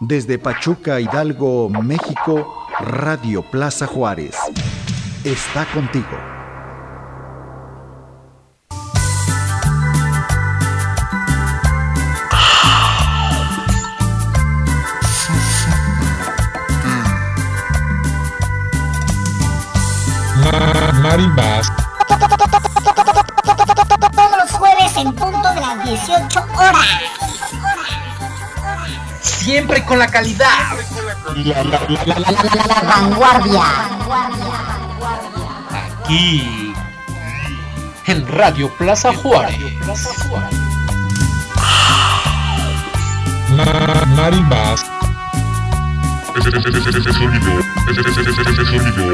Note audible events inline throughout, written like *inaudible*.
Desde Pachuca, Hidalgo, México, Radio Plaza Juárez. Está contigo. Marimbas. Todos los jueves en punto de las 18 horas. Siempre con la calidad. La, la, la, la, la, la, la vanguardia. Aquí. En Radio Plaza Juárez. Ma- Marimbas. Ese, sonido, ese sonido.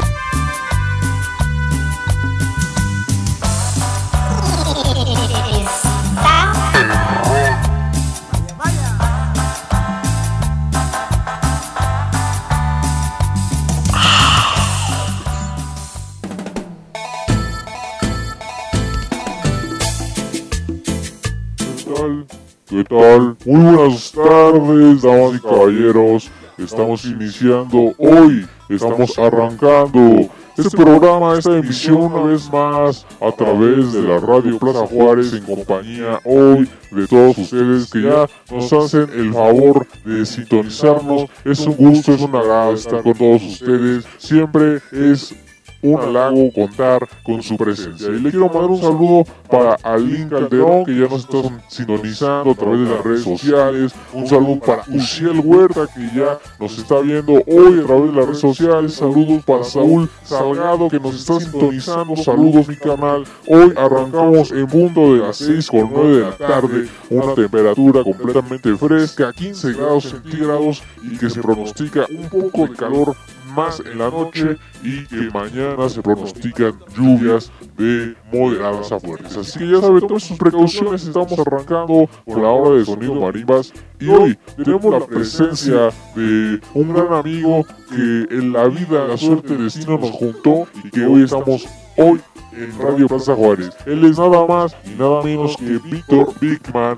Muy buenas tardes, damas y caballeros. Estamos iniciando hoy, estamos arrancando este programa, esta emisión una vez más a través de la Radio Plaza Juárez en compañía hoy de todos ustedes que ya nos hacen el favor de sintonizarnos. Es un gusto, es un agrado estar con todos ustedes. Siempre es un halago contar con su presencia. Y le quiero mandar un saludo para Alín Calderón, que ya nos está sintonizando a través de las redes sociales. Un saludo para Uciel Huerta, que ya nos está viendo hoy a través de las redes sociales. Saludos para Saúl Salgado, que nos está sintonizando. Saludos, mi canal. Hoy arrancamos en punto de las 6 con 9 de la tarde. Una temperatura completamente fresca, 15 grados centígrados, y que se pronostica un poco de calor más en la noche y que mañana se pronostican lluvias de moderadas a fuertes. Así que ya saben, todas sus precauciones, estamos arrancando por la hora de sonido marimbas y hoy tenemos la presencia de un gran amigo que en la vida, la suerte, el destino nos juntó y que hoy estamos hoy en Radio Plaza Juárez. Él es nada más y nada menos que Víctor Bigman.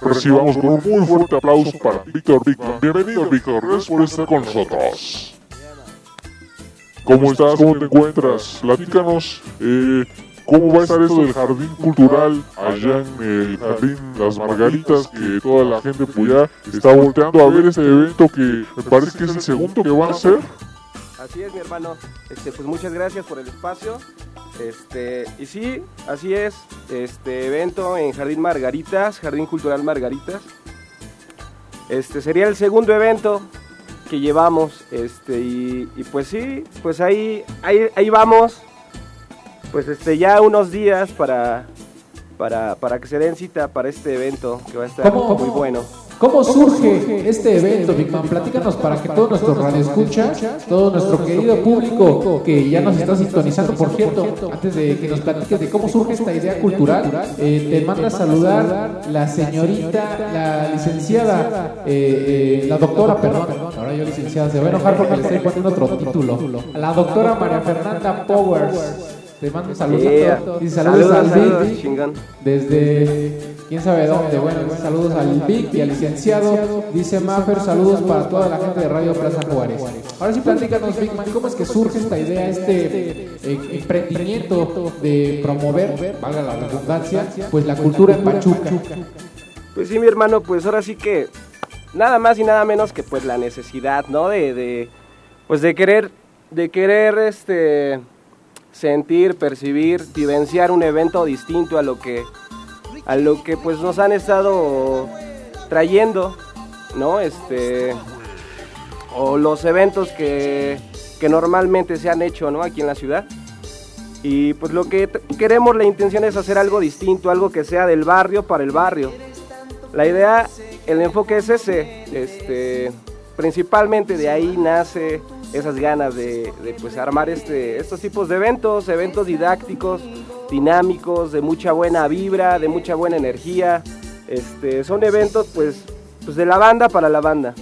Recibamos con un muy fuerte aplauso para Víctor Bigman. Bienvenido, Víctor. Gracias por estar con nosotros. ¿Cómo estás? ¿Cómo te encuentras? Platícanos eh, cómo va a estar eso del jardín cultural allá en el jardín Las Margaritas, que toda la gente pues ya está volteando a ver este evento que me parece que es el segundo que van a hacer. Así es, mi hermano. Este, pues muchas gracias por el espacio. Este, y sí, así es. Este evento en Jardín Margaritas, Jardín Cultural Margaritas. Este sería el segundo evento que llevamos. Este, y, y pues sí, pues ahí, ahí, ahí vamos. Pues este, ya unos días para, para, para que se den cita para este evento que va a estar ¿Cómo? muy bueno. ¿Cómo surge este evento, Big Man? Platícanos para que todos nuestros radioescuchas, todo nuestro querido público que ya nos está sintonizando, por cierto, antes de que nos platiques de cómo surge esta idea cultural, eh, te manda a saludar la señorita, la licenciada, eh, eh, la doctora, perdón, ahora yo licenciada, se va a enojar porque le estoy poniendo otro título, la doctora María Fernanda Powers. Te mando saludos Yeah. a todos. Y saludos, Saludos, al Vic desde quién sabe dónde. Bueno, saludos al Vic y al licenciado. Dice Maffer, saludos para toda la gente de Radio Plaza Juárez. Ahora sí, platícanos, Big Man, ¿cómo es que surge esta idea, este eh, emprendimiento de promover, valga la redundancia, pues la cultura en Pachuca? Pues sí, mi hermano, pues ahora sí que nada más y nada menos que pues la necesidad, ¿no? De, de pues de querer, de querer, este, sentir, percibir, vivenciar un evento distinto a lo que, a lo que pues nos han estado trayendo, ¿no? Este, o los eventos que, que normalmente se han hecho, ¿no? Aquí en la ciudad. Y pues lo que queremos, la intención es hacer algo distinto, algo que sea del barrio para el barrio. La idea, el enfoque es ese, este, principalmente de ahí nace esas ganas de, pues armar este, estos tipos de eventos, eventos didácticos, dinámicos, de mucha buena vibra, de mucha buena energía. Este, son eventos pues, pues de la banda para la banda.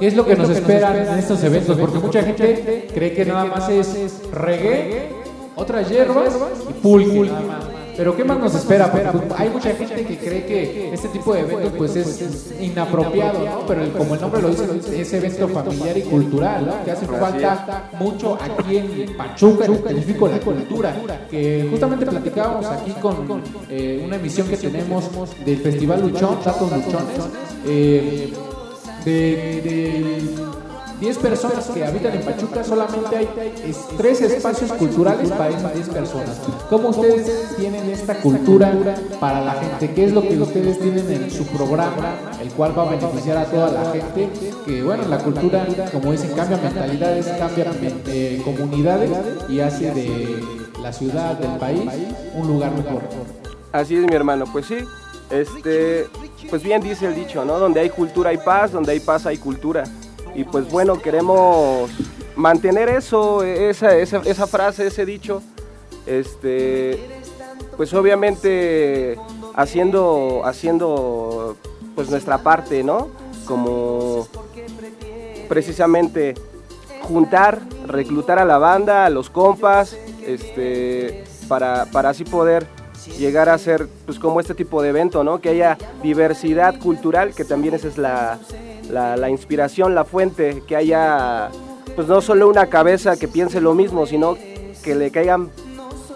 ¿Qué es lo que nos esperan en estos eventos? Porque mucha gente cree que nada más es reggae, otras hierbas y pulque. Pero ¿qué más nos espera? Porque, pues, hay mucha gente que cree que este tipo de eventos pues es inapropiado, ¿no? Pero el- como el nombre lo dice, es evento familiar y cultural, ¿no? Que hace falta mucho aquí en Pachuca, en específico la cultura. Que justamente platicábamos aquí con eh, una emisión que tenemos del Festival Luchón, Datos Luchones, eh, de, de 10 personas que habitan en Pachuca, solamente hay es- tres espacios culturales para esas 10 personas. ¿Cómo ustedes tienen esta cultura para la gente? ¿Qué es lo que ustedes tienen en su programa, el cual va a beneficiar a toda la gente? Que bueno, la cultura, como dicen, cambia mentalidades, cambia eh, comunidades y hace de la ciudad, del país, un lugar mejor. Así es, mi hermano, pues sí. Este, pues bien dice el dicho, ¿no? Donde hay cultura hay paz, donde hay paz hay cultura. Y pues bueno, queremos mantener eso, esa, esa, frase, ese dicho. Este, pues obviamente haciendo, haciendo pues nuestra parte, ¿no? Como precisamente juntar, reclutar a la banda, a los compas, este, para, para así poder llegar a ser pues como este tipo de evento, ¿no? Que haya diversidad cultural, que también esa es la, la, inspiración, la fuente, que haya pues no solo una cabeza que piense lo mismo, sino que le caigan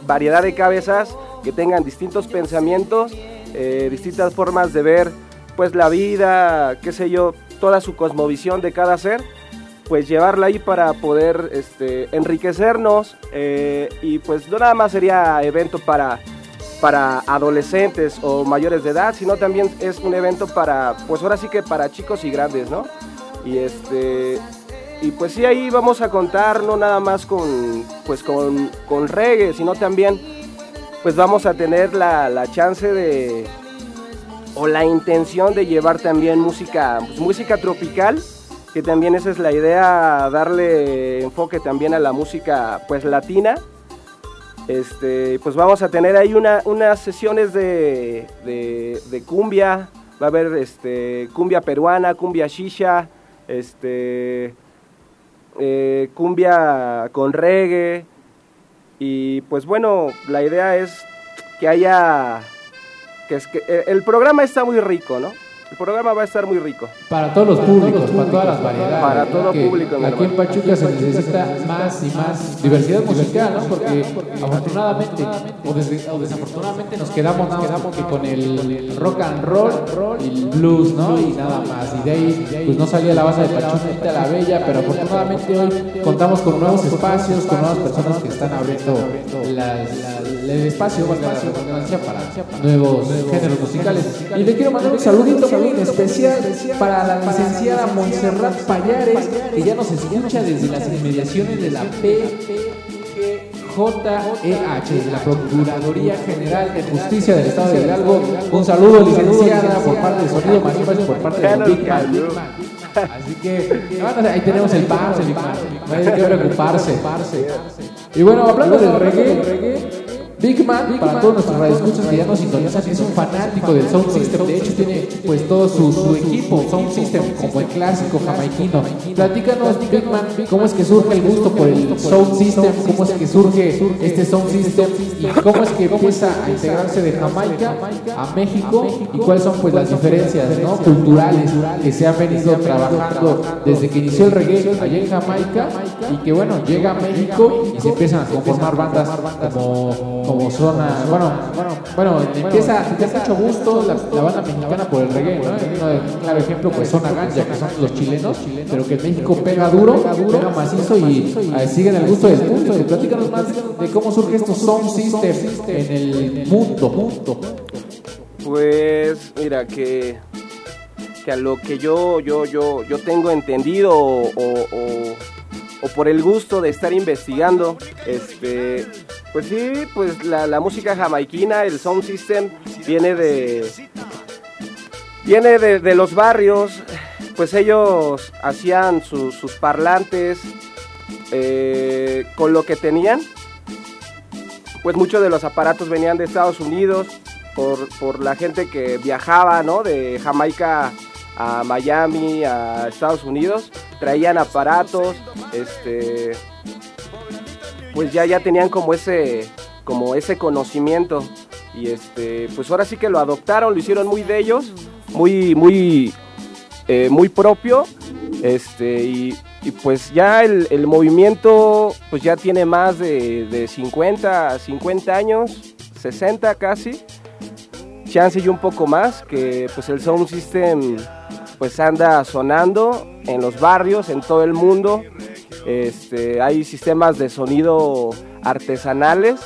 variedad de cabezas, que tengan distintos pensamientos, eh, distintas formas de ver pues la vida, qué sé yo, toda su cosmovisión de cada ser, pues llevarla ahí para poder este, enriquecernos eh, y pues no nada más sería evento para, para adolescentes o mayores de edad, sino también es un evento para, pues ahora sí que para chicos y grandes, ¿no? Y este, y pues sí ahí vamos a contar no nada más con, pues con, con reggae, sino también pues vamos a tener la, la chance de, o la intención de llevar también música, pues, música tropical, que también esa es la idea, darle enfoque también a la música pues latina. Este, pues vamos a tener ahí una, unas sesiones de, cumbia, va a haber este, cumbia peruana, cumbia shisha, este, eh, cumbia con reggae, y pues bueno, la idea es que haya que es que el programa está muy rico, ¿no? El programa va a estar muy rico. Para todos los públicos, para todas las variedades. Para todo Que público, mi Aquí en. Pachuca se necesita más y más diversidad musical, ¿no? Porque afortunadamente o, des- o desafortunadamente nos quedamos nada más que con el rock and roll y el blues, ¿no? Y nada más. Y de ahí pues no salía la base de Pachuca la Bella, pero afortunadamente hoy contamos con nuevos espacios, con nuevas personas que están abriendo las- el espacio, valga la redundancia, para nuevos géneros musicales. Y le quiero mandar un saludito muy especial para la licenciada Montserrat Payares, que ya nos escucha desde las inmediaciones de la PGJEH, de la Procuraduría General de Justicia del Estado de Hidalgo. Un saludo, licenciada, por parte de Sonido Manipas y por parte de Big Man. Así que ahí tenemos el paro, Man. No hay qué preocuparse. Y bueno, hablando del reggae, Big Man, para todos nuestros radioescuchas que ya nos sintonizan, es un fanático del Sound System. De hecho, tiene pues todo su, su equipo Sound System, como el clásico jamaiquino. Platícanos, Big Man, cómo es que surge el gusto por el Sound System, cómo es que surge este Sound System y cómo es que empieza a integrarse de Jamaica a México y cuáles son pues las diferencias ¿no? culturales que se han venido trabajando desde que inició el reggae allá en Jamaica y que bueno, llega a México y se empiezan a conformar bandas como, como zona, bueno, bueno, empieza a tener mucho gusto la, la banda mexicana por el reggae, ¿no? Un, claro ejemplo pues Zona Ganja, que son los chilenos, pero que en México pega duro, pega macizo y eh, siguen el gusto del punto. Platícanos más de cómo surge estos sound system en el mundo. Pues mira que, que a lo que yo, yo, yo, yo tengo entendido o, o- o por el gusto de estar investigando, este, pues sí, pues la, música jamaiquina, el sound system, viene de, viene de, los barrios, pues ellos hacían sus parlantes eh, con lo que tenían, pues muchos de los aparatos venían de Estados Unidos por, por la gente que viajaba, ¿no? De Jamaica a Miami, a Estados Unidos, traían aparatos, este, pues ya, ya tenían como ese, como ese conocimiento. Y este, pues ahora sí que lo adoptaron, lo hicieron muy de ellos, muy, muy, eh, muy propio. Este, y, pues ya el, el movimiento pues ya tiene más de, de 50, 50 años, 60 casi. Chance y un poco más, que pues el Sound System pues anda sonando en los barrios, en todo el mundo. Este, hay sistemas de sonido artesanales,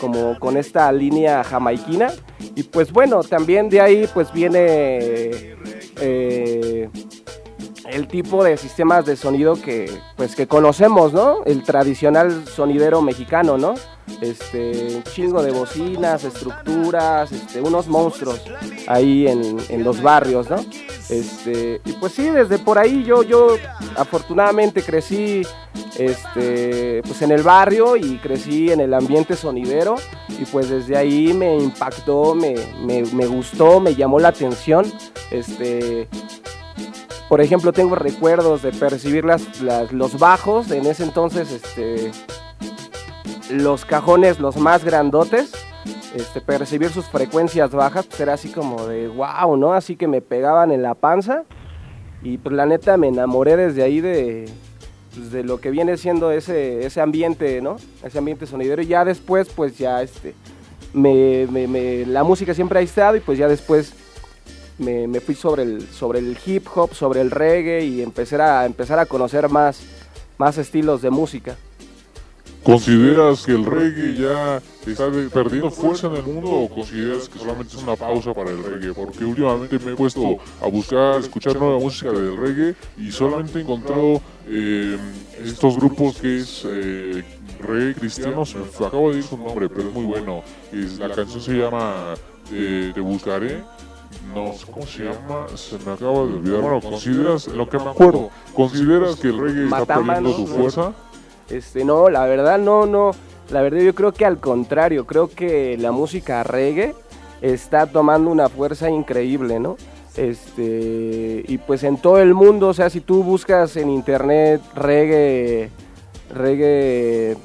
como con esta línea jamaiquina. Y pues bueno, también de ahí pues viene eh, el tipo de sistemas de sonido que pues que conocemos, ¿no? El tradicional sonidero mexicano, ¿no? Este, chingo de bocinas, estructuras, este, unos monstruos ahí en, en los barrios, ¿no? Este, y pues sí, desde por ahí yo, yo afortunadamente crecí este, pues en el barrio y crecí en el ambiente sonidero y pues desde ahí me impactó, me, me, me gustó, me llamó la atención. Este, por ejemplo, tengo recuerdos de percibir las, los bajos, en ese entonces este, los cajones los más grandotes, este, percibir sus frecuencias bajas, pues era así como de wow, ¿no? Así que me pegaban en la panza y pues la neta me enamoré desde ahí de, pues, de lo que viene siendo ese, ese ambiente, ¿no? Ese ambiente sonidero y ya después pues ya este, me, me- la música siempre ha estado y pues ya después me, me fui sobre el, sobre el hip hop, sobre el reggae y empecé a, empezar a conocer más, más estilos de música. ¿Consideras que el reggae ya está perdiendo fuerza en el mundo o consideras que solamente es una pausa para el reggae? Porque últimamente me he puesto a buscar, escuchar nueva música del reggae y solamente he encontrado eh, estos grupos que es eh, reggae cristiano, se me acabo de ir su nombre, pero es muy bueno. Es, la canción se llama eh, Te Buscaré. No sé cómo se llama, se me acaba de olvidar. Bueno, consideras, lo que me acuerdo, ¿consideras que el reggae está perdiendo su ¿no? fuerza? Este, no, la verdad no, no. La verdad yo creo que al contrario, creo que la música reggae está tomando una fuerza increíble, ¿no? Este, y pues en todo el mundo, o sea, si tú buscas en internet reggae, reggae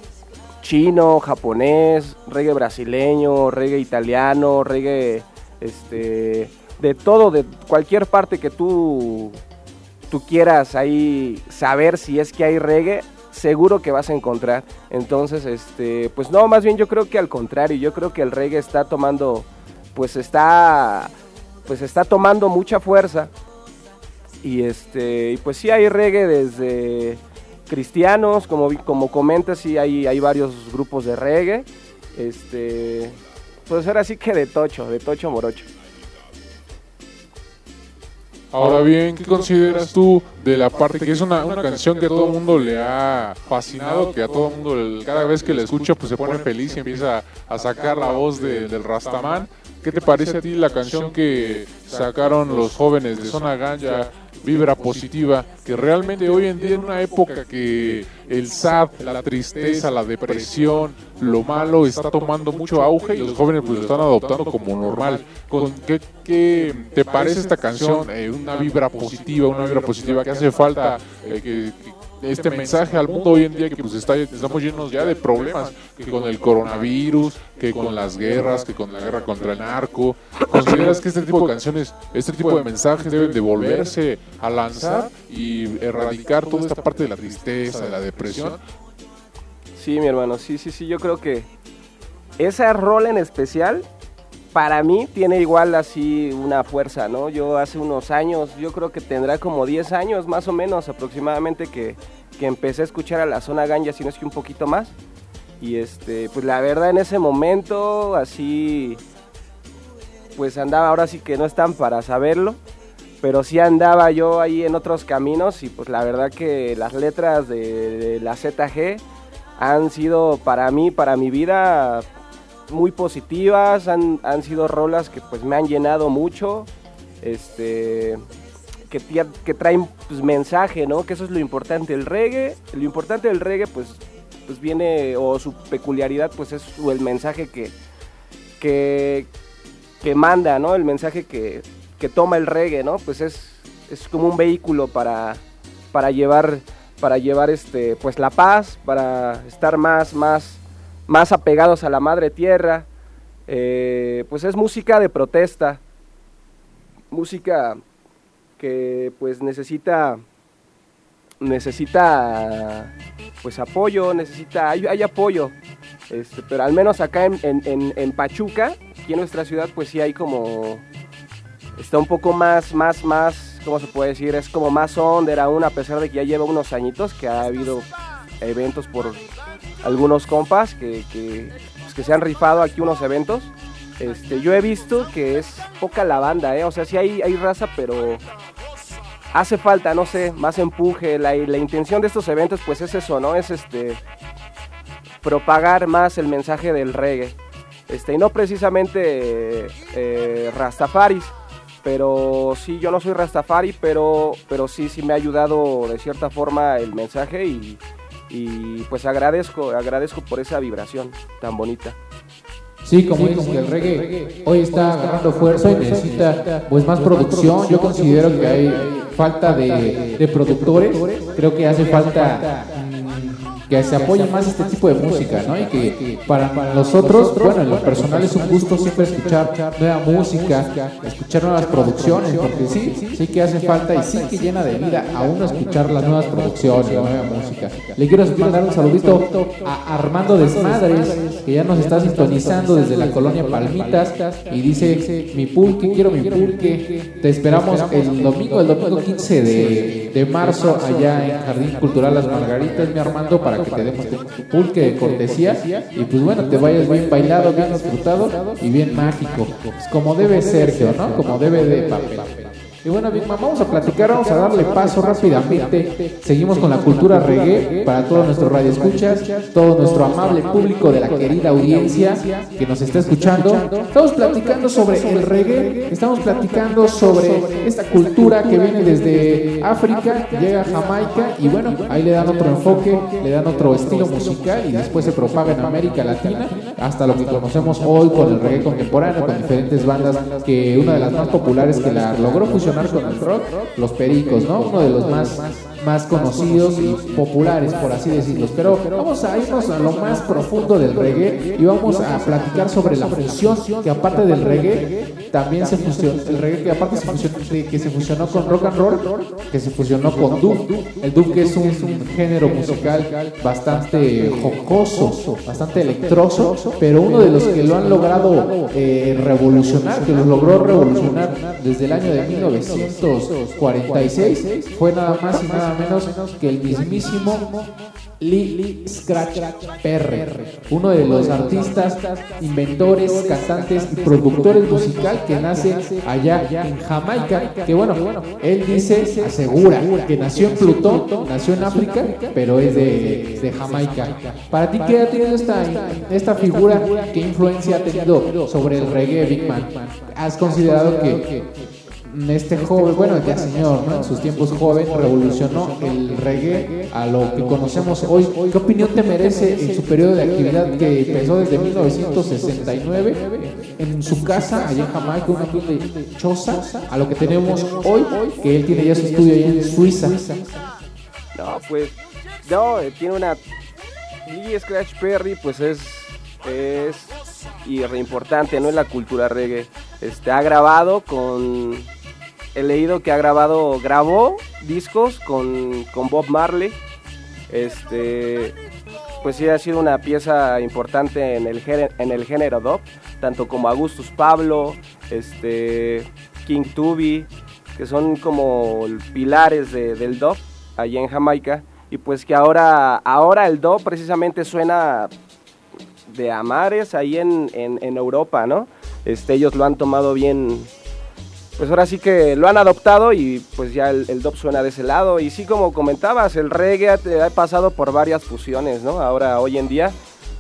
chino, japonés, reggae brasileño, reggae italiano, reggae, este, de todo, de cualquier parte que tú tú quieras ahí saber si es que hay reggae, seguro que vas a encontrar. Entonces, este, pues no, más bien yo creo que al contrario, yo creo que el reggae está tomando, pues está, pues está tomando mucha fuerza. Y este, y pues sí hay reggae desde cristianos, como, como comentas, sí hay, hay varios grupos de reggae. Este, pues ahora sí que de tocho, de tocho morocho. Ahora bien, ¿qué consideras tú de la parte que es una, una canción que a todo el mundo le ha fascinado, que a todo el mundo cada vez que la escucha pues se pone feliz y empieza a sacar la voz de- del Rastaman? ¿Qué te parece a ti la canción que sacaron los jóvenes de Zona Ganja, Vibra Positiva, que realmente hoy en día en una época que el sad, la tristeza, la depresión, lo malo está tomando mucho auge y los jóvenes pues lo están adoptando como normal. ¿Con qué, qué te parece esta canción? Eh, una vibra positiva, una vibra positiva que hace falta eh, que este mensaje al mundo hoy en día que pues está, estamos llenos ya de problemas, que con el coronavirus, que con las guerras, que con la guerra contra el narco. ¿Consideras que este tipo de canciones, este tipo de mensajes deben de volverse a lanzar y erradicar toda esta parte de la tristeza, de la depresión? Sí, mi hermano, sí, sí, sí, yo creo que esa rol en especial, para mí, tiene igual así una fuerza, ¿no? Yo hace unos años, yo creo que tendrá como 10 años más o menos aproximadamente que, que empecé a escuchar a la zona ganja, si no es que un poquito más. Y este, pues la verdad en ese momento, así, pues andaba, ahora sí que no están para saberlo, pero sí andaba yo ahí en otros caminos y pues la verdad que las letras de, de la ZG han sido para mí, para mi vida, muy positivas, han, han sido rolas que pues me han llenado mucho, este, que, que traen pues, mensaje, ¿no? Que eso es lo importante, el reggae, lo importante del reggae pues, pues viene, o su peculiaridad pues es el mensaje que, que, que manda, ¿no? El mensaje que, que toma el reggae, ¿no? Pues es, es como un vehículo para, para llevar, para llevar este, pues la paz, para estar más, más, más apegados a la madre tierra. eh, pues es música de protesta, música que pues necesita necesita pues apoyo, necesita, hay, apoyo, este, pero al menos acá en, en- en- en Pachuca, aquí en nuestra ciudad, pues sí hay como, está un poco más, más, más, ¿cómo se puede decir? Es como más under aún, a pesar de que ya lleva unos añitos, que ha habido eventos por algunos compas que, pues, que se han rifado aquí unos eventos. Este, yo he visto que es poca la banda, ¿eh? o sea, sí hay, hay raza, pero hace falta, no sé, más empuje. La, la intención de estos eventos, pues es eso, ¿no? Es este propagar más el mensaje del reggae. Este, y no precisamente eh, Rastafaris, pero sí, yo no soy Rastafari, pero, pero sí, sí me ha ayudado de cierta forma el mensaje y, y pues agradezco, agradezco por esa vibración tan bonita. Sí, como que el reggae hoy está agarrando fuerza y necesita pues más producción. Yo considero que hay falta de, productores. Creo que hace falta que se apoye más este tipo de música, ¿no? Y que para nosotros, bueno, en lo personal es un gusto siempre escuchar nueva música, escuchar nuevas producciones, porque sí, sí que hace falta y sí que llena de vida a uno escuchar las nuevas producciones, la nueva música. Le quiero mandar un saludito a Armando Desmadres, que ya nos está sintonizando desde la colonia Palmitas y dice, mi pulque, quiero mi pulque, te esperamos el domingo, el domingo 15 de, de marzo allá en Jardín Cultural Las Margaritas, mi Armando, para que te tu pulque de cortesía y pues bueno, te vayas bien bailado, bien disfrutado y bien mágico, Pues como debe Sergio, ¿no? Como debe de papel. Y bueno, Big Man, vamos a platicar, vamos a darle paso rápidamente. Seguimos con la cultura reggae para todos nuestros radioescuchas, todo nuestro amable público de la querida audiencia que nos está escuchando. Estamos platicando sobre el reggae, estamos platicando sobre esta cultura que viene desde África, llega a Jamaica y bueno, ahí le dan otro enfoque, le dan otro estilo musical y después se propaga en América Latina hasta lo que conocemos hoy con el reggae contemporáneo, con diferentes bandas que una de las más populares que la logró fusionar con el rock, los Pericos, ¿no? Uno de los más más conocidos y populares, por así decirlo. Pero vamos a irnos a lo más profundo del reggae y vamos a platicar sobre la fusión que aparte del reggae también se fusionó, el reggae que aparte se fusionó, que se fusionó con rock and roll, que se fusionó con dub. El dub que es un, un género musical bastante jocoso, bastante electroso, pero uno de los que lo han logrado eh, revolucionar, que lo logró revolucionar desde el año de 1946, fue nada más y nada menos que el mismísimo Lee Scratch Perry, uno de los artistas, inventores, cantantes y productores musical que nace allá en Jamaica. Que bueno, él dice, asegura que nació en Plutón, nació en África, pero es de, de Jamaica. Para ti, ¿qué ha tenido esta, esta figura? ¿Qué influencia ha tenido sobre el reggae Big Man? ¿Has considerado que este joven, bueno, ya señor, ¿no? en sus tiempos joven, revolucionó el reggae a lo que conocemos hoy. ¿Qué opinión te merece en su periodo de actividad que empezó desde 1969 en su casa allá en Jamaica, una humilde choza, a lo que tenemos hoy, que él tiene ya su estudio allá en Suiza? No, pues, no, eh, tiene una... Lee Scratch Perry, pues es, es y re ¿no? En la cultura reggae. Este, ha grabado con... He leído que ha grabado, grabó discos con, con Bob Marley. Este, pues sí ha sido una pieza importante en el, en el género dub, tanto como Augustus Pablo, este, King Tubi, que son como pilares de- del dub allá en Jamaica y pues que ahora, ahora el dub precisamente suena de amares ahí en, en, en Europa, ¿no? Este, ellos lo han tomado bien, pues ahora sí que lo han adoptado y pues ya el, el suena de ese lado. Y sí, como comentabas, el reggae ha, pasado por varias fusiones, ¿no? Ahora, hoy en día,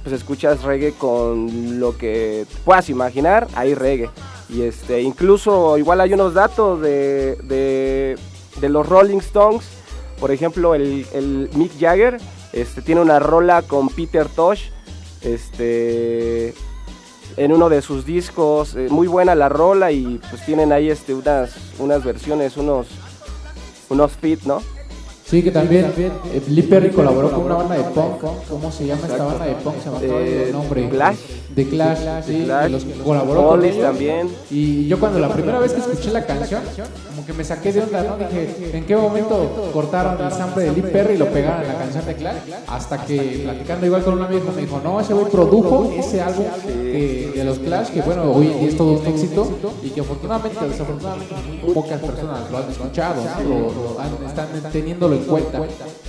pues escuchas reggae con lo que puedas imaginar, hay reggae. Y este, incluso igual hay unos datos de, de, de los Rolling Stones, por ejemplo, el, el Mick Jagger este, tiene una rola con Peter Tosh, este, en uno de sus discos, eh, muy buena la rola y pues tienen ahí este, unas, unas versiones, unos, unos fit, ¿no? Sí, que también eh, Lee Perry colaboró con una banda de punk. ¿Cómo se llama esta banda de punk? Se me acaba Eh, el nombre. Clash. De Clash, sí, Clash. y los colaboró con ellos. también. Y yo cuando la primera vez que escuché la canción, como que me saqué de onda, ¿no? Dije, ¿en qué momento cortaron el sample de Lee Perry y lo pegaron en la canción de Clash? Hasta que platicando igual con un amigo me dijo, no, ese güey produjo ese álbum que- de los Clash, que bueno, hoy es todo un éxito y que afortunadamente, o desafortunadamente, muy pocas personas lo han escuchado, lo, lo han- están teniéndolo en cuenta.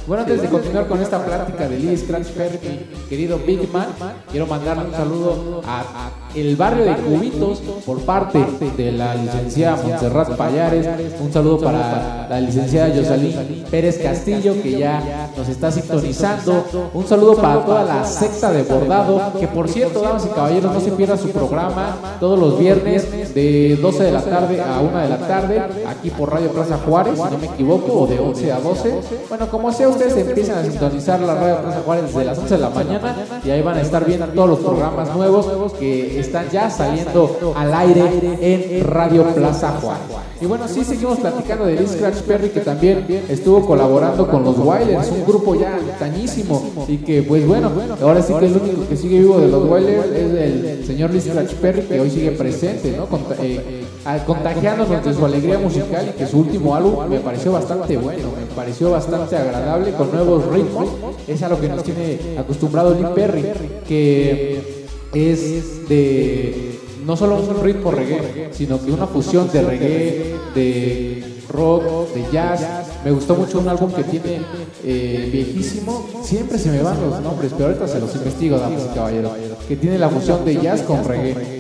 Bueno, antes de continuar con esta plática de Lee Scratch Perry, mi querido Big Man, quiero mandarle un saludo a, a el barrio de Cubitos por parte de la licenciada Montserrat Payares. Un saludo para la licenciada Josalín Pérez Castillo, que ya nos está sintonizando. Un saludo para toda la secta de bordado, que por cierto, damas y caballeros, no se pierda su programa todos los viernes de 12 de la tarde a 1 de la tarde, aquí por Radio Plaza Juárez, si no me equivoco, o de 11 a 12. Bueno, como sea, ustedes empiezan a sintonizar la Radio Plaza Juárez desde las 11 de la mañana y ahí van a estar viendo todos los programas nuevos que están ya saliendo al aire en Radio Plaza Juárez. Y bueno, sí seguimos platicando de Lee Scratch Perry que también estuvo colaborando con los Wailers, un grupo ya antañísimo y que pues bueno, ahora sí que el único que sigue vivo de los Wailers es el señor Lee Scratch Perry que hoy sigue presente, ¿no? Eh, ah, contagiándonos de su alegría musical y que su último álbum me pareció bastante bueno, me pareció bastante agradable con nuevos ritmos, es a lo que nos tiene acostumbrado Lee Perry, que es de no solo un ritmo reggae, sino que una fusión de reggae, de rock, de jazz. Me gustó mucho un álbum que tiene eh, viejísimo, siempre se me van los nombres, pero ahorita se los investigo, damas y caballeros, que tiene la fusión de jazz con reggae.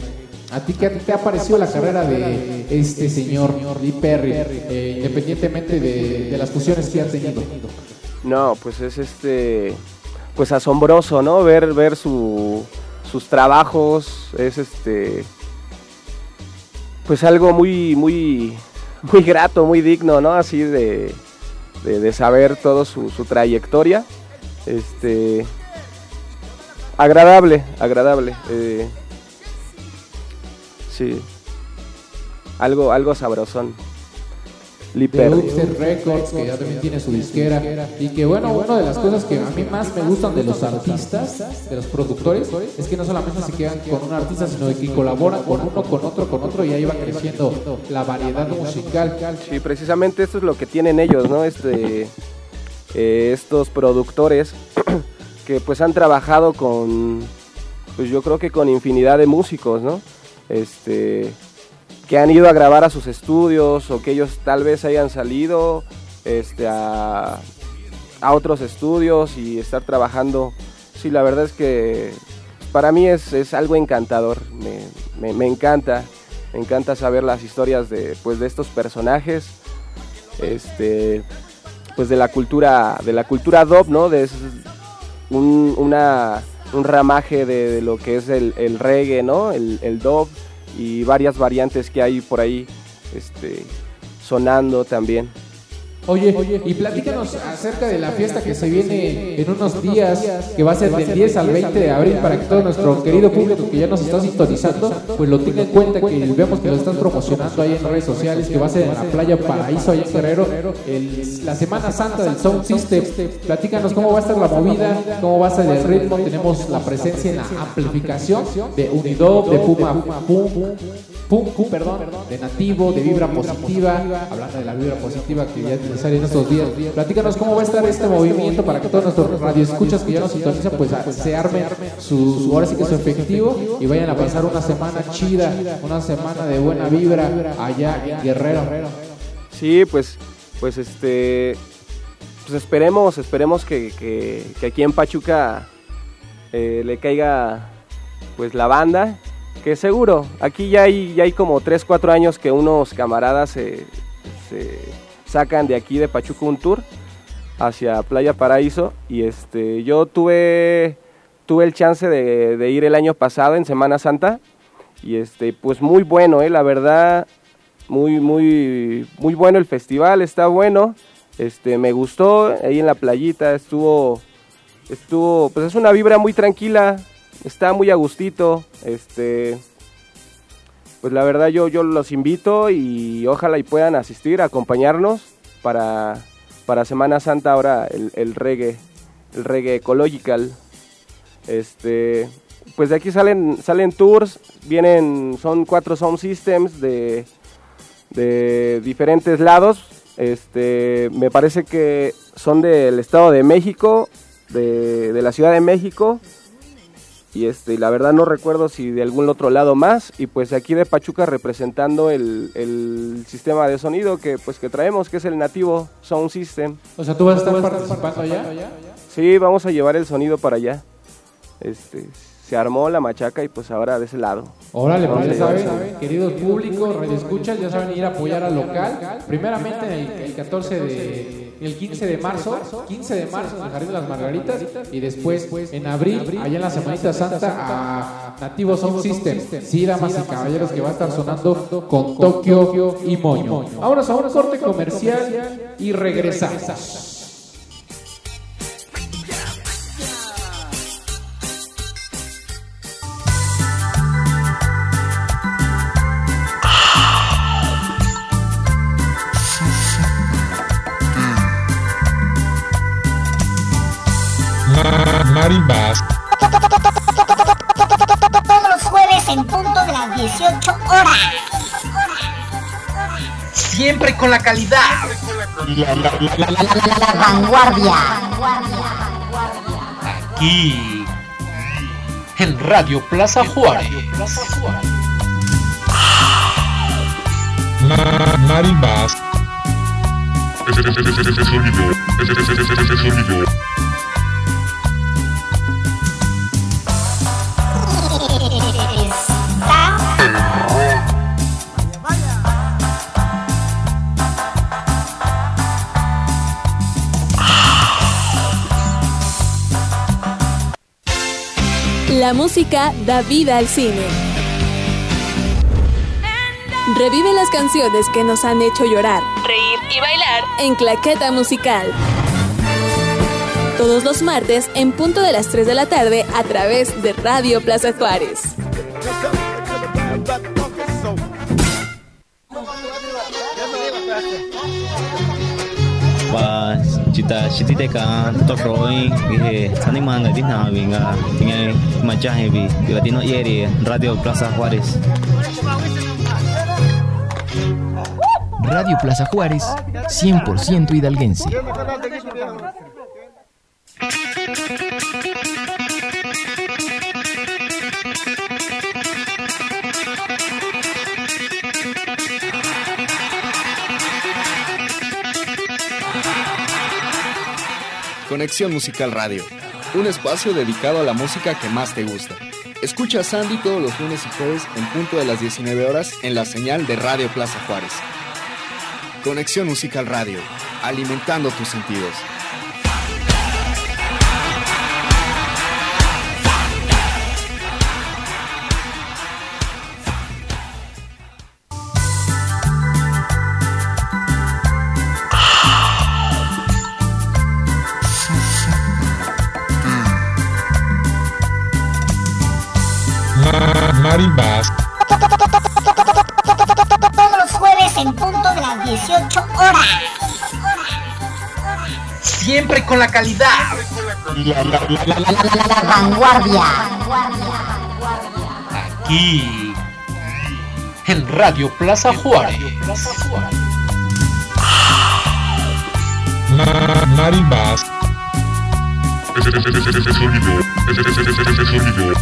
¿A ti qué te ha parecido la carrera de este señor Lee Perry, eh, independientemente de, las fusiones que ha tenido? No, pues es este, pues asombroso, ¿no? Ver, ver su, sus trabajos, es este, pues algo muy, muy, muy grato, muy digno, ¿no? Así de, de, de saber todo su, su trayectoria, este, agradable, agradable, eh, sí, algo, algo sabrosón. Lee de Records, que ya también tiene su disquera. Y que bueno, una de las cosas que a mí más me gustan de los artistas, de los productores, es que no solamente se quedan con un artista, sino que colaboran con uno, con otro, con otro, y ahí va creciendo la variedad musical. Sí, precisamente esto es lo que tienen ellos, ¿no? Este, eh, estos productores *clears throat* que pues han trabajado con, pues yo creo que con infinidad de músicos, ¿no? Este, que han ido a grabar a sus estudios o que ellos tal vez hayan salido este, a, a otros estudios y estar trabajando. Sí, la verdad es que para mí es, es algo encantador, me, me- encanta, me encanta saber las historias de, pues, de estos personajes, este, pues de la cultura, de la cultura ¿no? De es un, una, un ramaje de, de lo que es el, el reggae, ¿no? El, el dub y varias variantes que hay por ahí, este, sonando también. Oye, y platícanos acerca de la fiesta que se viene en unos días, que va a ser del 10 al 20 de abril, para que todo nuestro querido público que ya nos está sintonizando, pues lo tenga en cuenta, que vemos que lo están promocionando ahí en redes sociales, que va a ser en la playa Paraíso, allá en Guerrero, el- la Semana Santa del Sound System. Platícanos cómo va a estar la movida, cómo va a ser el ritmo, tenemos la presencia en la amplificación de Unidob, de Puma Pum, Pum, Pum, perdón, de Nativo, de Vibra Positiva, hablando de la Vibra Positiva que ya es necesaria en estos días. Platícanos cómo va a estar este movimiento para que todos nuestros radioescuchas que ya nos sintonizan, pues se armen su, su- ahora sí que su efectivo y vayan a pasar una semana chida, una semana de buena vibra allá en Guerrero. Sí, pues, pues este, pues esperemos, esperemos que, que- que aquí en Pachuca eh, le caiga pues la banda, que seguro, aquí ya hay, ya hay como 3, 4 años que unos camaradas se sacan de aquí de Pachuca un tour hacia Playa Paraíso y este, yo tuve, tuve el chance de, ir el año pasado en Semana Santa y este, pues muy bueno, eh, la verdad, muy, muy, muy bueno el festival, está bueno. Este, me gustó, ahí en la playita estuvo, estuvo, pues es una vibra muy tranquila, está muy a gustito, este, pues la verdad yo, yo los invito y ojalá y puedan asistir, acompañarnos para, para Semana Santa ahora el, reggae, el reggae ecological. Este, pues de aquí salen, salen tours, vienen, son cuatro sound systems de, de diferentes lados. Este, me parece que son del Estado de México, de, de la Ciudad de México, y este, la verdad no recuerdo si de algún otro lado más, y pues aquí de Pachuca representando el, el sistema de sonido que pues que traemos, que es el nativo Sound System. O sea, ¿tú vas a estar participando allá? Sí, vamos a llevar el sonido para allá. Este, se armó la machaca y pues ahora de ese lado. Órale, pues ya saben, queridos públicos, radioescuchas, ya saben ir a apoyar al local. Primeramente el, el 14 de, el 15 de marzo, 15 de marzo en el Jardín de las Margaritas y después en abril, allá en la Semanita Santa, a Nativo Sound System. Sí, damas y caballeros, que va a estar sonando con Tokio y Moño. Ahora a un corte comercial y regresamos. Ma- Marimbas. Todos los jueves en punto de las 18 horas. Siempre con la calidad. La, la, la, la, la, la, la vanguardia. Aquí. En Radio Plaza Juárez. Ma- Marimbas. Ese, sonido. Ese sonido. La música da vida al cine. Revive las canciones que nos han hecho llorar, reír y bailar en Claqueta Musical. Todos los martes en punto de las 3 de la tarde a través de Radio Plaza Juárez. Cái tiếng nào vì nga tiếng ai mà chắc vì cái tiếng nói gì radio plaza juárez Radio Plaza Juárez, 100% hidalguense. Conexión Musical Radio, un espacio dedicado a la música que más te gusta. Escucha a Sandy todos los lunes y jueves en punto de las 19 horas en la señal de Radio Plaza Juárez. Conexión Musical Radio, alimentando tus sentidos. Siempre con la calidad. La, la, la, la, la, la, la vanguardia. Aquí. En Radio Plaza Juárez. Ma- Marimbas. Ese, sonido. Ese sonido.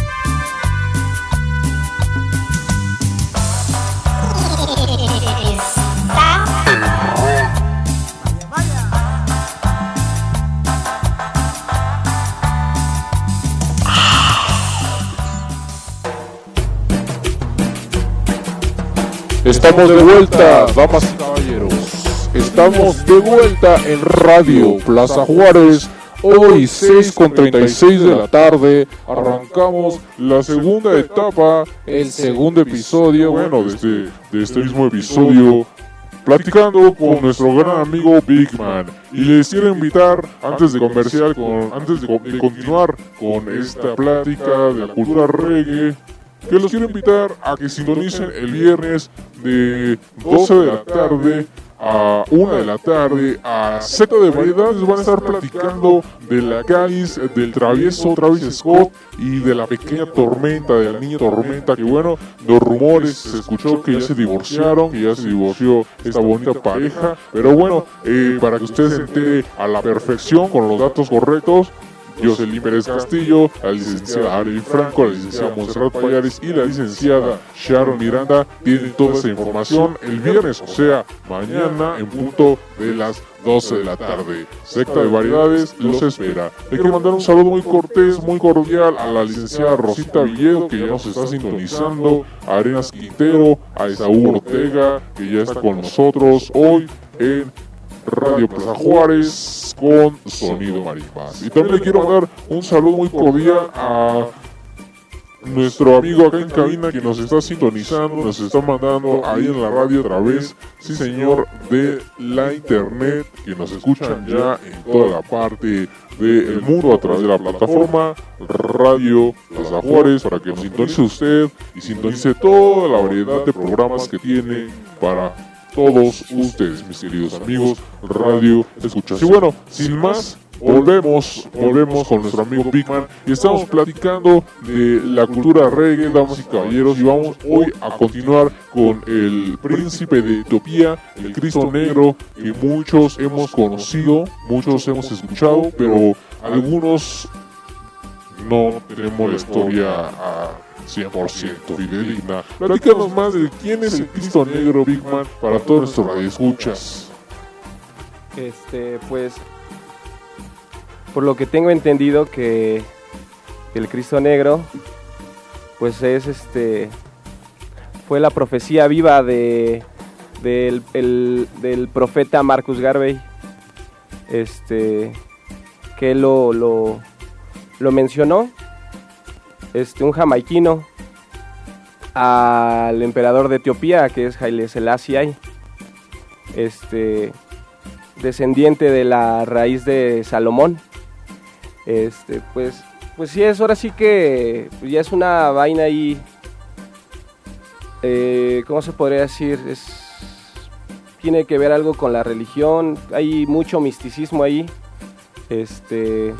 Estamos de vuelta, damas y caballeros. Estamos de vuelta en Radio Plaza Juárez. Hoy 6 con 36 de la tarde arrancamos la segunda etapa, el segundo episodio, bueno, de este, de este mismo episodio, platicando con nuestro gran amigo Big Man. Y les quiero invitar, antes de comercial, con, antes de, de continuar con esta plática de la cultura reggae, que los quiero invitar a que sintonicen el viernes de 12 de la tarde a 1 de la tarde a Z de Variedades van a estar platicando de la cáliz, del travieso Travis Scott y de la pequeña tormenta, de la niña tormenta, que bueno, los rumores se escuchó que ya se divorciaron, que ya se divorció esta bonita pareja, pero bueno, eh, para que usted se entere a la perfección con los datos correctos, Jocelyn Pérez Castillo, la licenciada Ari Franco, la licenciada Monserrat Payares y la licenciada Sharon Miranda tienen toda esa información el viernes, o sea, mañana en punto de las 12 de la tarde. Secta de Variedades los espera. Hay que mandar un saludo muy cortés, muy cordial a la licenciada Rosita Villedo que ya nos está sintonizando, a Arenas Quintero, a Esaú Ortega que ya está con nosotros hoy en Radio Plaza Juárez con Sonido Marimbas. Y también le quiero mandar un saludo muy cordial a nuestro amigo acá en cabina que nos está sintonizando, nos está mandando ahí en la radio a través, sí señor, de la internet, que nos escuchan ya en toda la parte del mundo a través de la plataforma Radio Plaza Juárez para que nos sintonice usted y sintonice toda la variedad de programas que tiene para todos ustedes, mis queridos amigos, Radio Escuchas. Y bueno, sin más, volvemos, volvemos con nuestro amigo Bigman y estamos platicando de la cultura reggae, damas y caballeros, y vamos hoy a continuar con el príncipe de Etiopía, el Cristo Negro, que muchos hemos conocido, muchos hemos escuchado, pero algunos no tenemos la historia a 100% fidedigna. Platícanos más de quién es el Cristo Negro Big Man para todos nuestros radioescuchas. Este, pues, por lo que tengo entendido que el Cristo Negro, pues es este, fue la profecía viva de del, el- del profeta Marcus Garvey, este, que lo, lo, lo mencionó, este, un jamaiquino, al emperador de Etiopía, que es Haile Selassie, este, descendiente de la raíz de Salomón. Este, pues, pues sí, es ahora sí que ya es una vaina ahí, eh, ¿cómo se podría decir? Es, tiene que ver algo con la religión, hay mucho misticismo ahí, este,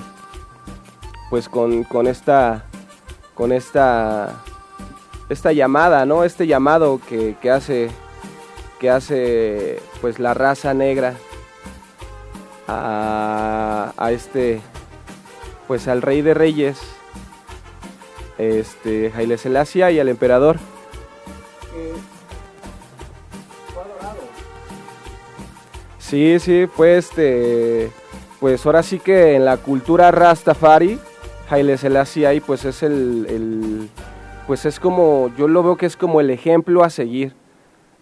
pues con, con esta, con esta, esta llamada, ¿no? Este llamado que, que hace, que hace, pues la raza negra a, a este, pues al rey de reyes, este, Haile Selassie y al emperador. Sí, sí, fue este, pues ahora sí que en la cultura Rastafari, Haile Selassie pues es el, el- pues es como, yo lo veo que es como el ejemplo a seguir,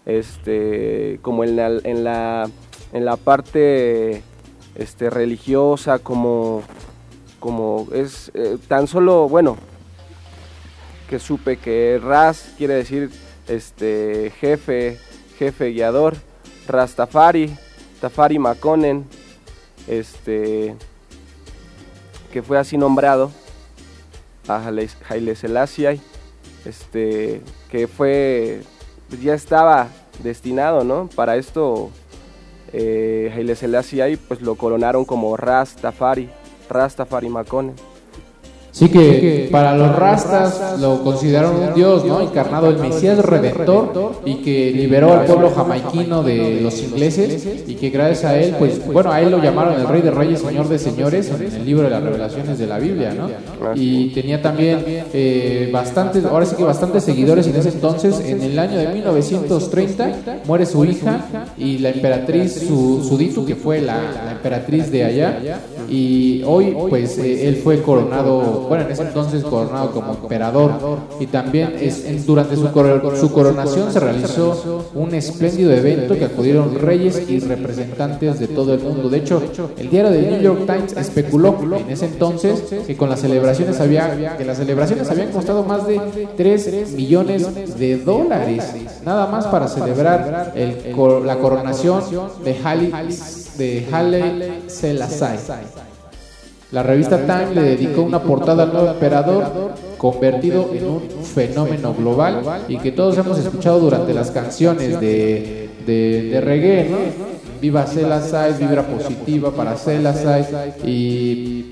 este, como en la, en la, en la parte, este, religiosa, como, como es eh, tan solo, bueno, que supe que Ras quiere decir, este, jefe, jefe guiador, Rastafari, Tafari Makonnen, este, que fue así nombrado a Haile, Selassie, este, que fue, pues ya estaba destinado, ¿no? Para esto, eh, Haile Selassie, pues lo coronaron como Rastafari, Rastafari Makonnen. Sí que para los rastas lo consideraron un dios, ¿no? Encarnado el Mesías Redentor y que liberó al pueblo jamaiquino de los ingleses y que gracias a él, pues bueno, a él lo llamaron el Rey de Reyes, Señor de Señores en el libro de las revelaciones de la Biblia, ¿no? Y tenía también eh, bastantes, ahora sí que bastantes seguidores en ese entonces. En el año de 1930 muere su hija y la emperatriz, su, su Ditu, que fue la, la emperatriz de allá, y hoy pues eh, él fue coronado, bueno, en ese entonces coronado como emperador y también es, en- durante su, coro- su coronación se realizó un espléndido evento que acudieron reyes y representantes de todo el mundo. De hecho, el diario de New York Times especuló en ese entonces que con las celebraciones había que las celebraciones habían costado más de 3 millones de dólares, nada más para celebrar el la coronación de Haile de Haile Selassie. La revista Time le dedicó una portada al nuevo emperador, convertido en un fenómeno global y que todos hemos escuchado durante las canciones de, de, de reggae, ¿no? Viva Selassie, vibra positiva para Selassie y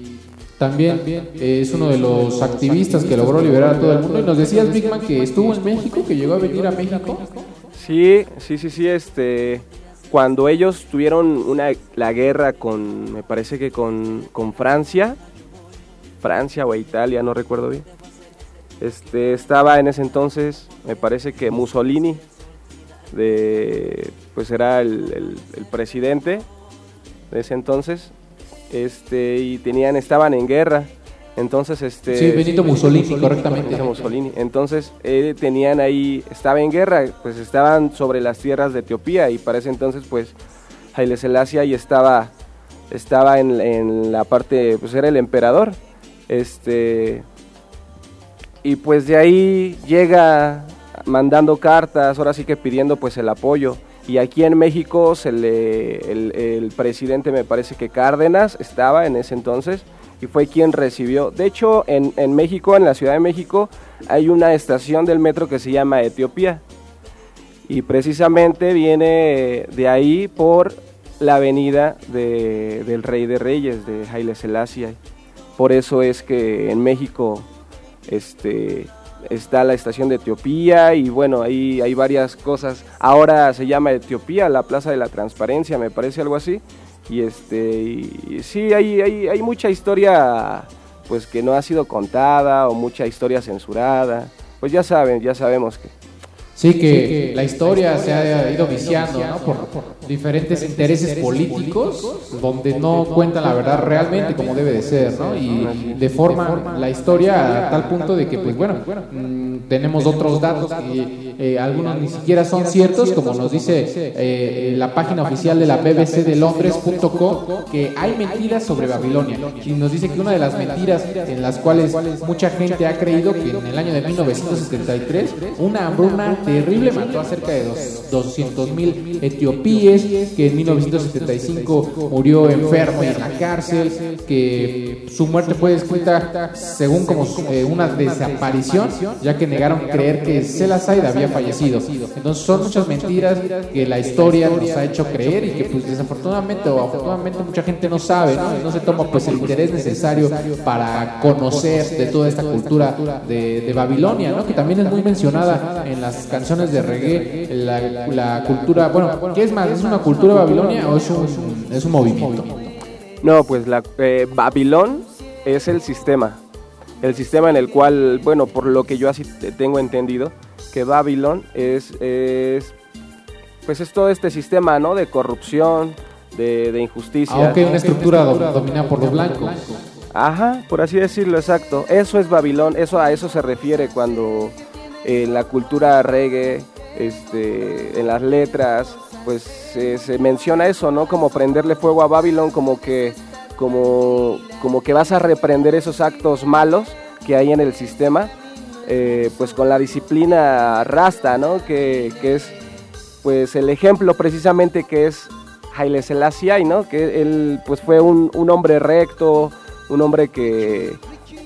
también eh, es uno de los activistas que logró liberar a todo el mundo. Y nos decías, Big Man, que estuvo en México, que llegó a venir a México. Sí, sí, sí, sí, este, cuando ellos tuvieron una, la guerra con, me parece que con, con Francia, Francia o Italia, no recuerdo bien, este, estaba en ese entonces, me parece que Mussolini, de, pues era el, el- el presidente de ese entonces, este, y tenían, estaban en guerra. Entonces, este. Sí, Benito Mussolini, correctamente. Benito Mussolini. Entonces, eh, tenían ahí, estaba en guerra, pues estaban sobre las tierras de Etiopía y para ese entonces, pues, Haile Selassie ahí estaba, estaba en, en la parte, pues era el emperador. Este. Y pues de ahí llega mandando cartas, ahora sí que pidiendo pues el apoyo. Y aquí en México se le, el, el presidente me parece que Cárdenas estaba en ese entonces y fue quien recibió. De hecho, en, en México, en la Ciudad de México, hay una estación del metro que se llama Etiopía. Y precisamente viene de ahí por la avenida de- del Rey de Reyes, de Haile Selassie. Por eso es que en México este, está la estación de Etiopía y bueno, ahí hay varias cosas. Ahora se llama Etiopía, la Plaza de la Transparencia, me parece algo así. Y este, y, sí, hay, hay, hay mucha historia pues que no ha sido contada o mucha historia censurada. Pues ya saben, ya sabemos que Sí, que la historia se ha ido viciando ¿no? por diferentes intereses políticos, donde no cuentan la verdad realmente como debe de ser, ¿no? Y deforman la historia a tal punto de que, pues bueno, mm, tenemos otros datos que eh, algunos ni siquiera son ciertos, como nos dice eh, la página oficial de la BBC de Londres.com, que hay mentiras sobre Babilonia. Y nos dice que una de las mentiras en las cuales mucha gente ha creído que en el año de 1973 una hambruna terrible mató a cerca de 200 mil etiopíes, que en 1975 murió enfermo en la cárcel, que su muerte fue descrita según como eh, una desaparición, ya que negaron creer que Selassie había fallecido. Entonces son muchas mentiras que la historia nos ha hecho creer y que pues desafortunadamente o afortunadamente mucha gente no sabe, ¿no? Se toma pues el interés necesario para conocer de toda esta cultura de, Babilonia, ¿no? Que también es muy mencionada en las canciones de reggae, la, cultura, bueno, ¿qué es más? ¿Es una cultura Babilonia o es un, movimiento? No, pues la eh, Babilón es el sistema. El sistema en el cual, bueno, por lo que yo así te- tengo entendido, que Babilón es, es pues es todo este sistema, ¿no? De corrupción, de, de injusticia. Aunque una estructura dom- dominada por los blancos. Ajá, por así decirlo, exacto. Eso es Babilón, eso a eso se refiere cuando en la cultura reggae, este, en las letras, pues se, se menciona eso, ¿no? Como prenderle fuego a Babilón, como que, como, como que vas a reprender esos actos malos que hay en el sistema, eh, pues con la disciplina rasta, ¿no? Que, que es pues el ejemplo precisamente que es Haile Selassie, ¿no? Que él pues fue un, un hombre recto, un hombre que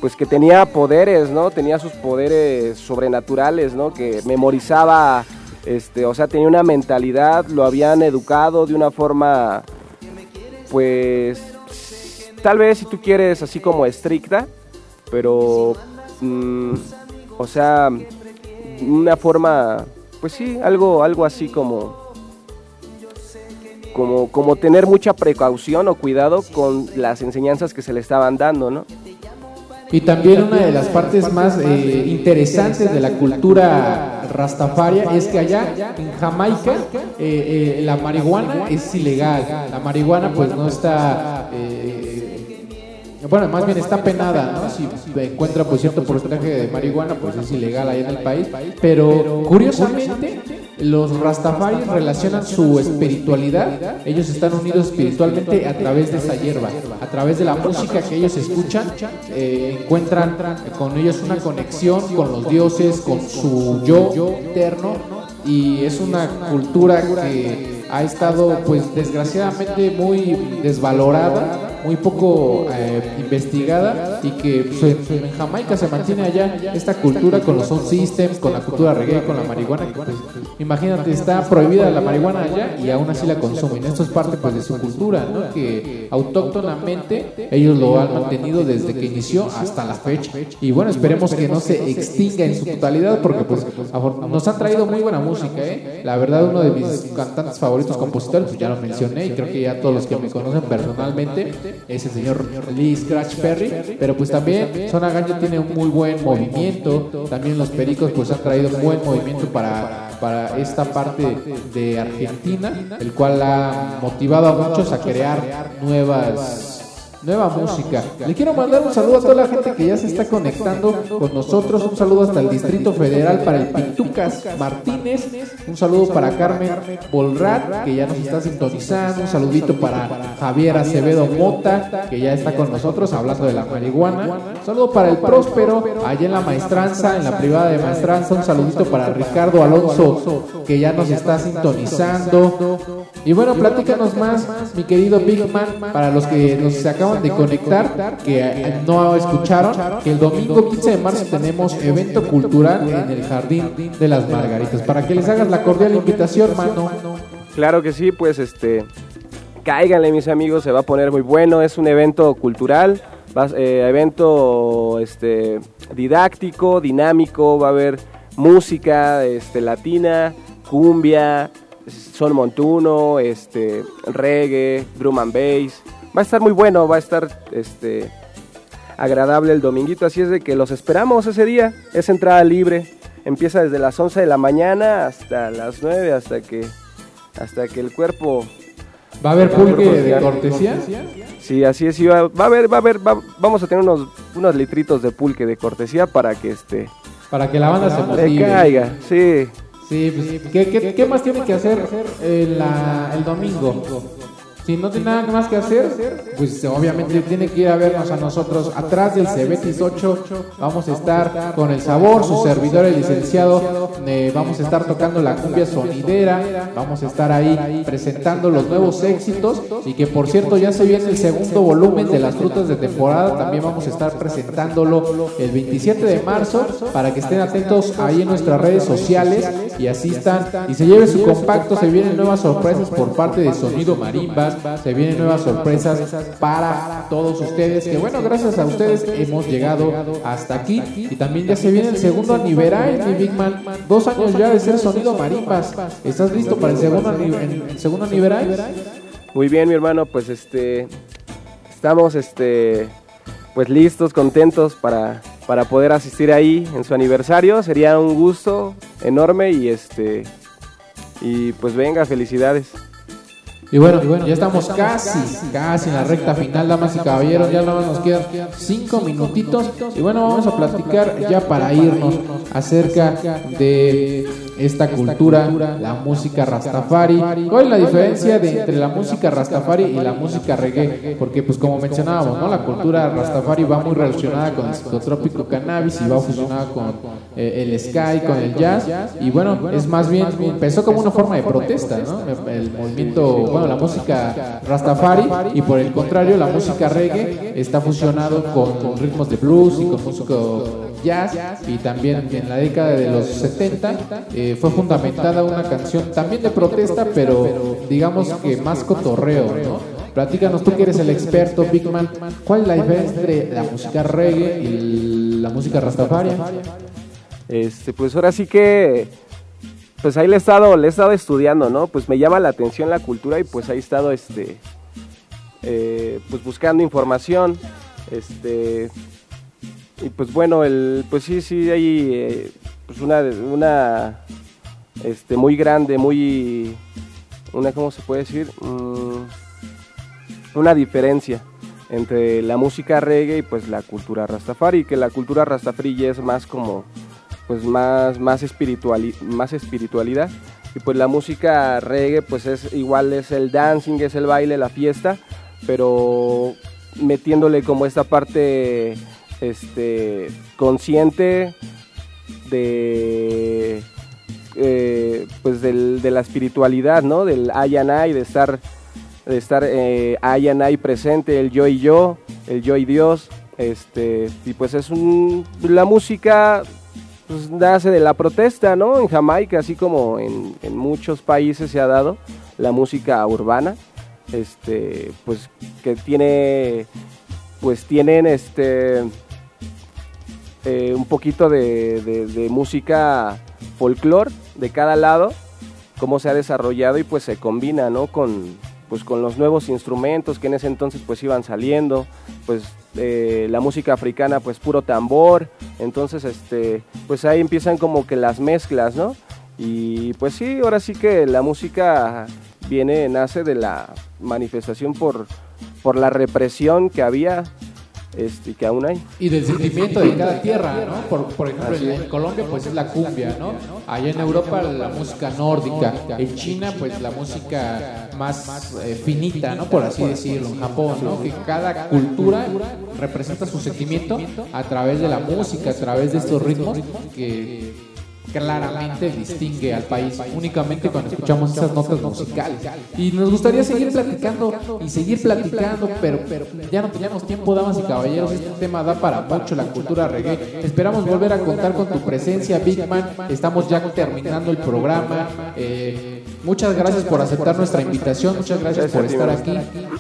pues que tenía poderes, ¿no? Tenía sus poderes sobrenaturales, ¿no? Que memorizaba, este, o sea, tenía una mentalidad, lo habían educado de una forma, pues, tal vez si tú quieres así como estricta, pero, mm, o sea, una forma, pues sí, algo, algo así como, como, como tener mucha precaución o cuidado con las enseñanzas que se le estaban dando, ¿no? Y también una de las partes más eh, interesantes de la cultura rastafaria es que allá en Jamaica eh, eh, la marihuana es ilegal. La marihuana pues no está... bueno, más bien está penada, ¿no? Si encuentra pues cierto porcentaje de marihuana, pues es ilegal allá en el país. Pero curiosamente, los rastafaris relacionan su espiritualidad. Ellos están unidos espiritualmente a través de esa hierba, a través de la música que ellos escuchan, eh, encuentran con ellos una conexión con los dioses, con su yo eterno. Y es una cultura que ha estado, pues desgraciadamente, muy desvalorada muy poco eh, investigada y que en, Jamaica se mantiene allá esta cultura con los sound systems, con la cultura reggae, con la marihuana. pues, imagínate, está prohibida la marihuana allá y aún así la consumen. Esto es parte pues, de su cultura, ¿no? que autóctonamente ellos lo han mantenido desde que inició hasta la fecha. Y bueno, esperemos que no se extinga en su totalidad porque pues nos han traído muy buena música. ¿eh? La verdad, uno de mis cantantes favoritos compositores, pues ya lo mencioné y creo que ya todos los que me conocen personalmente es el señor Lee Scratch Perry. Pero pues también Zona Ganja tiene un muy buen movimiento. También los Pericos pues han traído un buen movimiento para, para esta parte de Argentina, el cual ha motivado a muchos a crear nuevas nueva música. Le quiero mandar un saludo a toda la gente que ya se está conectando con nosotros. Un saludo hasta el Distrito Federal para el Pitucas Martínez. Un saludo para Carmen Bolrat, que ya nos está sintonizando. Un saludito para Javier Acevedo Mota, que ya está con nosotros hablando de la marihuana. Un saludo para el Próspero, allá en la maestranza, en la privada de maestranza. Un saludito para Ricardo Alonso, que ya nos está sintonizando. Y bueno, platícanos más, mi querido Big Man, para los que nos se de conectar, que eh, no escucharon, que el domingo 15 de marzo tenemos evento cultural en el Jardín de las Margaritas. Para que les hagas la cordial invitación, mano. Claro que sí, pues este, cáiganle mis amigos, se va a poner muy bueno, es un evento cultural, eh, evento este, didáctico, dinámico, va a haber música este, latina, cumbia, son montuno, este, reggae, drum and bass, va a estar muy bueno, va a estar este, agradable el dominguito, así es de que los esperamos ese día, es entrada libre, empieza desde las 11 de la mañana hasta las 9, hasta que hasta que el cuerpo ¿Va a haber pulque de cortesía? Sí, así es, sí, va, va a haber, va a haber, va- vamos a tener unos, unos litritos de pulque de cortesía para que este Para que la banda se motive. caiga, sí. Sí, pues, ¿qué, qué, qué más tiene que hacer el, la- el domingo? Si no tiene nada más que hacer, pues obviamente tiene que ir a vernos a nosotros atrás del Cebetis 8. Vamos a estar con el sabor, su servidor, el licenciado. eh, vamos a estar tocando la cumbia sonidera. Vamos a estar ahí presentando los nuevos éxitos. Y que por cierto, ya se viene el segundo volumen de las frutas de temporada. También vamos a estar presentándolo el 27 de marzo para que estén atentos ahí en nuestras redes sociales y asistan y se lleve su compacto. Se vienen nuevas sorpresas por parte de Sonido Se vienen nuevas sorpresas para todos ustedes. Que bueno, gracias a ustedes hemos llegado hasta aquí. Y también ya se viene el segundo aniversario, mi Big Man. Dos años ya de ser Sonido Marimbas. ¿Estás listo para el segundo, el aniversario? Muy bien, mi hermano, pues este estamos este pues listos, contentos para, para poder asistir ahí en su aniversario. Sería un gusto enorme y este y pues venga, felicidades. Y bueno, ya estamos casi, casi en la recta final, damas y caballeros. Ya nada más nos quedan cinco minutitos. Y bueno, vamos a platicar ya para irnos acerca de esta cultura, la música Rastafari. ¿Cuál es la diferencia de, entre la música Rastafari y la música reggae? Porque, pues, como mencionábamos, ¿no? La cultura Rastafari va muy relacionada con el psicotrópico cannabis y va fusionada con eh, el sky, con el jazz. Y bueno, es más bien, empezó como una forma de protesta, ¿no? El movimiento, bueno, la música Rastafari y por el contrario, la música reggae está fusionado con, con ritmos de blues y con música jazz y también en la década de los 70 eh, fue fundamentada una canción también de protesta, pero digamos que más cotorreo, ¿no? Platícanos, tú que eres el experto, Big Man, ¿cuál es la diferencia entre la música reggae y la música Rastafari? Este, pues ahora sí que pues ahí le he estado, le he estado estudiando, ¿no? Pues me llama la atención la cultura y pues ahí he estado este eh, pues buscando información. Este y pues bueno, el pues sí, sí hay eh, pues una una este muy grande, muy una cómo se puede decir? Mm, una diferencia entre la música reggae y pues la cultura rastafari, que la cultura rastafari ya es más como pues más más espirituali más espiritualidad y pues la música reggae pues es igual es el dancing, es el baile, la fiesta, pero metiéndole como esta parte este consciente de eh, pues del- de la espiritualidad, ¿no? Del ay and ay, de estar de estar eh, ahí presente, el yo y yo, el yo y Dios, este, y pues es un, la música pues, nace de la protesta, ¿no? En Jamaica, así como en, en muchos países se ha dado la música urbana, este, pues que tiene, pues tienen este, eh, un poquito de, de- música folclore de cada lado, cómo se ha desarrollado y pues se combina, ¿no? Con, pues con los nuevos instrumentos que en ese entonces pues iban saliendo, pues eh, la música africana pues puro tambor, entonces este, pues ahí empiezan como que las mezclas, ¿no? Y pues sí, ahora sí que la música viene, nace de la manifestación por, por la represión que había este, y que aún hay. Y del sentimiento de cada tierra, ¿no? Por, por ejemplo, en, en Colombia pues es la cumbia, ¿no? Allá en Europa la música nórdica, en China pues la música más eh, finita, ¿no? Por así decirlo, en Japón, ¿no? Que cada cultura representa su sentimiento a través de la música, a través de estos ritmos que claramente distingue al país únicamente cuando escuchamos esas notas musicales. Y nos gustaría seguir platicando y seguir platicando, pero, pero ya no teníamos tiempo, damas y caballeros. Este tema da para mucho la cultura reggae. Esperamos volver a contar con tu presencia, Big Man. Estamos ya terminando el programa. Eh, muchas gracias por aceptar nuestra invitación. Muchas gracias por estar aquí.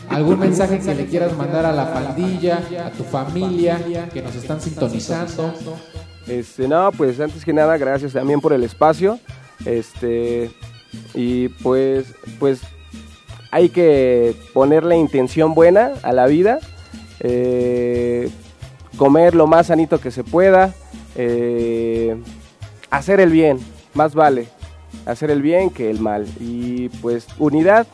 ¿Algún mensaje que le quieras mandar a la pandilla, a tu familia que nos están sintonizando? Este, no, pues antes que nada, gracias también por el espacio. Este, y pues, pues hay que ponerle intención buena a la vida. eh, comer lo más sanito que se pueda. eh, hacer el bien, más vale. Hacer el bien que el mal. Y pues unidad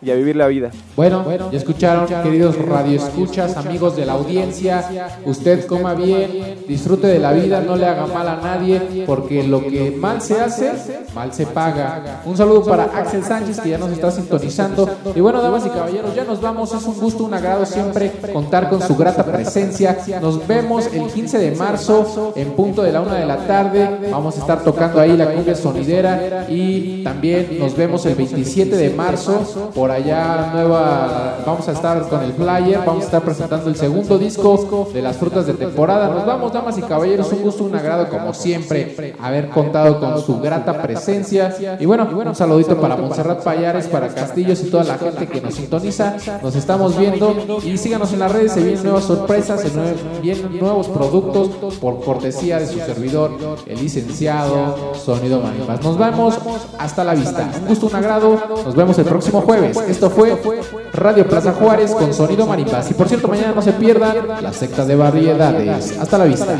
y a vivir la vida. Bueno, ya escucharon, queridos radioescuchas, amigos de la audiencia. Usted coma bien, disfrute de la vida, no le haga mal a nadie, porque lo que mal se hace, mal se paga. Un saludo para Axel Sánchez, que ya nos está sintonizando. Y bueno, damas y caballeros, ya nos vamos. Es un gusto, un agrado siempre contar con su grata presencia. Nos vemos el 15 de marzo en punto de la una de la tarde. Vamos a estar tocando ahí la cumbia sonidera. Y también nos vemos el 27 de marzo por allá nueva vamos a estar con el flyer vamos a estar presentando el segundo disco de las frutas de temporada. Nos vamos damas y caballeros un gusto un agrado como siempre haber contado con su grata presencia. Y bueno un saludito para Montserrat Payares para Castillos y toda la gente que nos sintoniza. Nos estamos viendo y síganos en las redes se vienen nuevas sorpresas se vienen nuevos productos por cortesía de su servidor el licenciado Sonido Manipas nos vemos hasta la vista. Un gusto un agrado nos vemos el próximo jueves esto fue Radio Plaza Juárez con Sonido Maripas. Y por cierto, mañana no se pierdan la secta de variedades. Hasta la vista.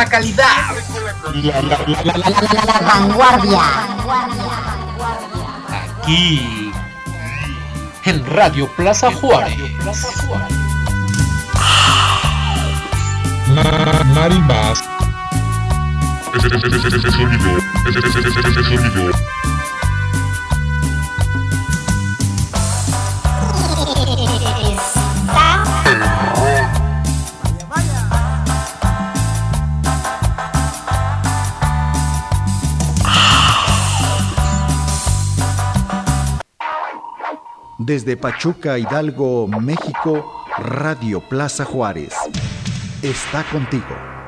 La calidad. La, la, la, la, la, la, la, la vanguardia. Aquí. En Radio Plaza Juárez. Ma- Marimbas. Ese, ese, ese, ese, ese sonido, sonido. Desde Pachuca, Hidalgo, México, Radio Plaza Juárez. Está contigo.